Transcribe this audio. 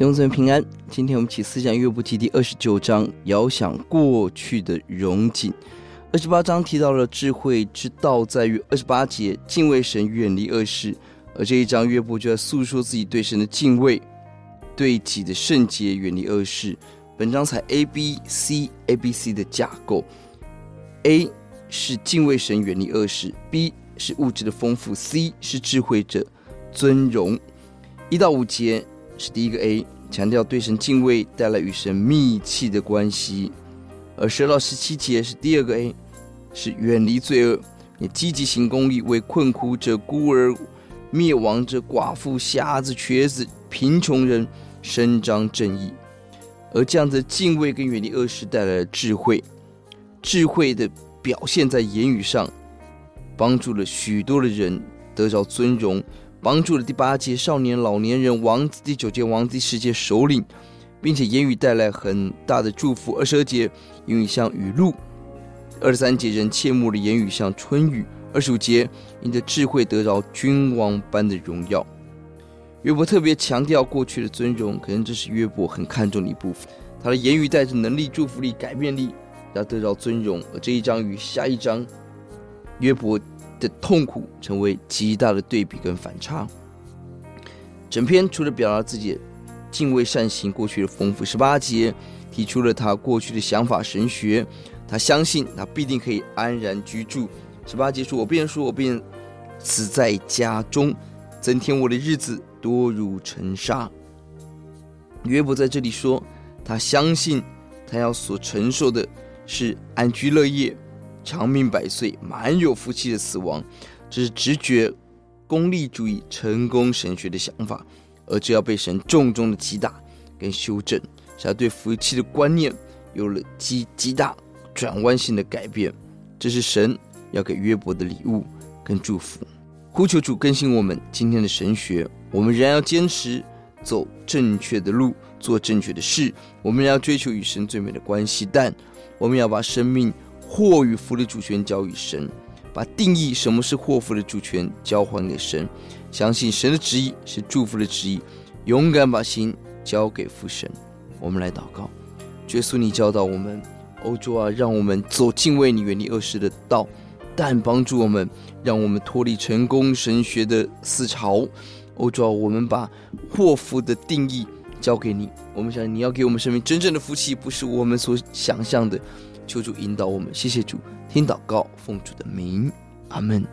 弟兄姊妹平安，今天我们起思想约伯记第二十九章，遥想过去的荣景。二十八章提到了智慧之道在于二十八节敬畏神，远离恶事。而这一章约伯就在诉说自己对神的敬畏，对己的圣洁，远离恶事。本章采 A B C A B C 的架构，A 是敬畏神，远离恶事；B 是物质的丰富；C 是智慧者尊荣。一到五节。是第一个 A，强调对神敬畏带来与神密切的关系；而十到十七节是第二个 A，是远离罪恶，也积极行公义，为困苦者、孤儿、灭亡者、寡妇、瞎子、瘸子、贫穷人伸张正义。而这样的敬畏跟远离恶事带来了智慧，智慧的表现在言语上，帮助了许多的人得着尊荣。帮助了第八节少年、老年人、王子；第九节王子；第十节首领，并且言语带来很大的祝福。二十二节言语像雨露；二十三节人切慕的言语像春雨；二十五节因着智慧得着君王般的荣耀。约伯特别强调过去的尊荣，可能这是约伯很看重的一部分。他的言语带着能力、祝福力、改变力，要得着尊荣。而这一章与下一章，约伯。的痛苦成为极大的对比跟反差。整篇除了表达自己敬畏善行过去的丰富，十八节提出了他过去的想法神学，他相信他必定可以安然居住。十八节说：“我便说，我便死在家中，增添我的日子多如尘沙。”约伯在这里说，他相信他要所承受的是安居乐业。长命百岁、满有福气的死亡，这是直觉、功利主义、成功神学的想法，而这要被神重重的击打跟修正，使他对福气的观念有了极极大转弯性的改变。这是神要给约伯的礼物跟祝福。呼求主更新我们今天的神学，我们仍然要坚持走正确的路，做正确的事。我们仍要追求与神最美的关系，但我们要把生命。祸与福的主权交与神，把定义什么是祸福的主权交还给神，相信神的旨意是祝福的旨意，勇敢把心交给父神。我们来祷告，耶稣，你教导我们，欧洲啊，让我们走敬畏你、远离恶事的道，但帮助我们，让我们脱离成功神学的思潮。欧洲啊，我们把祸福的定义交给你，我们想你要给我们生命真正的福气，不是我们所想象的。求主引导我们，谢谢主，听祷告，奉主的名，阿门。